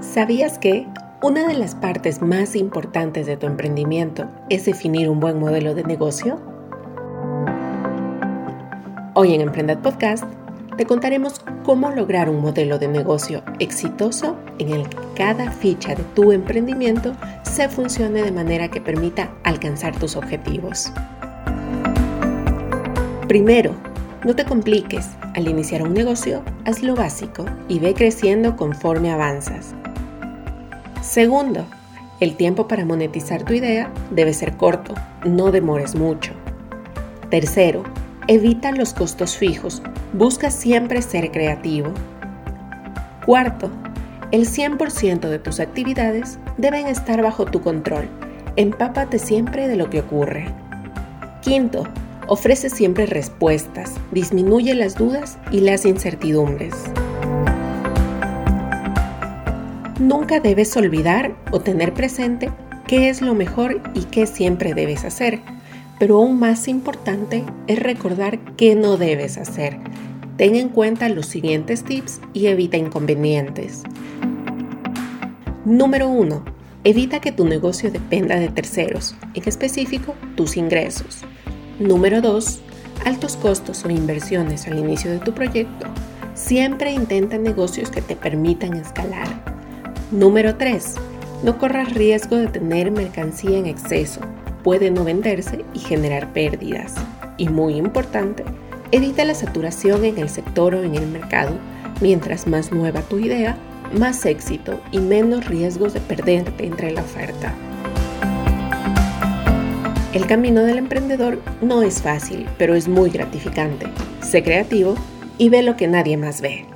¿Sabías que una de las partes más importantes de tu emprendimiento es definir un buen modelo de negocio? Hoy en Emprended Podcast te contaremos cómo lograr un modelo de negocio exitoso en el que cada ficha de tu emprendimiento se funcione de manera que permita alcanzar tus objetivos. Primero, no te compliques. Al iniciar un negocio, haz lo básico y ve creciendo conforme avanzas. Segundo, el tiempo para monetizar tu idea debe ser corto, no demores mucho. Tercero, evita los costos fijos, busca siempre ser creativo. Cuarto, el 100% de tus actividades deben estar bajo tu control. Empápate siempre de lo que ocurre. Quinto, ofrece siempre respuestas, disminuye las dudas y las incertidumbres. Nunca debes olvidar o tener presente qué es lo mejor y qué siempre debes hacer, pero aún más importante es recordar qué no debes hacer. Ten en cuenta los siguientes tips y evita inconvenientes. Número 1. Evita que tu negocio dependa de terceros, en específico tus ingresos. Número 2. Altos costos o inversiones al inicio de tu proyecto. Siempre intenta negocios que te permitan escalar. Número 3. No corras riesgo de tener mercancía en exceso. Puede no venderse y generar pérdidas. Y muy importante, evita la saturación en el sector o en el mercado. Mientras más nueva tu idea, más éxito y menos riesgos de perderte entre la oferta. El camino del emprendedor no es fácil, pero es muy gratificante. Sé creativo y ve lo que nadie más ve.